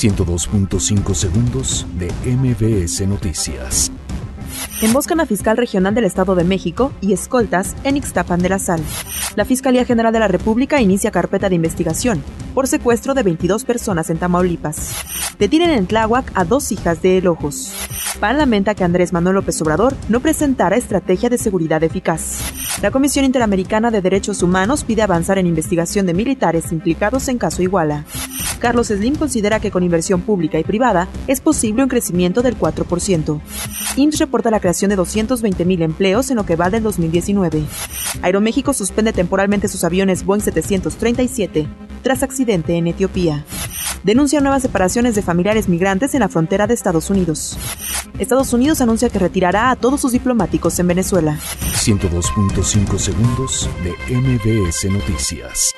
102.5 segundos de MBS Noticias. Emboscan a fiscal regional del Estado de México y escoltas en Ixtapan de la Sal. La Fiscalía General de la República inicia carpeta de investigación por secuestro de 22 personas en Tamaulipas. Detienen en Tláhuac a dos hijas de Elojos. PAN lamenta que Andrés Manuel López Obrador no presentara estrategia de seguridad eficaz. La Comisión Interamericana de Derechos Humanos pide avanzar en investigación de militares implicados en caso Iguala. Carlos Slim considera que con inversión pública y privada es posible un crecimiento del 4%. IMSS reporta la creación de 220.000 empleos en lo que va del 2019. Aeroméxico suspende temporalmente sus aviones Boeing 737 tras accidente en Etiopía. Denuncia nuevas separaciones de familiares migrantes en la frontera de Estados Unidos. Estados Unidos anuncia que retirará a todos sus diplomáticos en Venezuela. 102.5 segundos de MBS Noticias.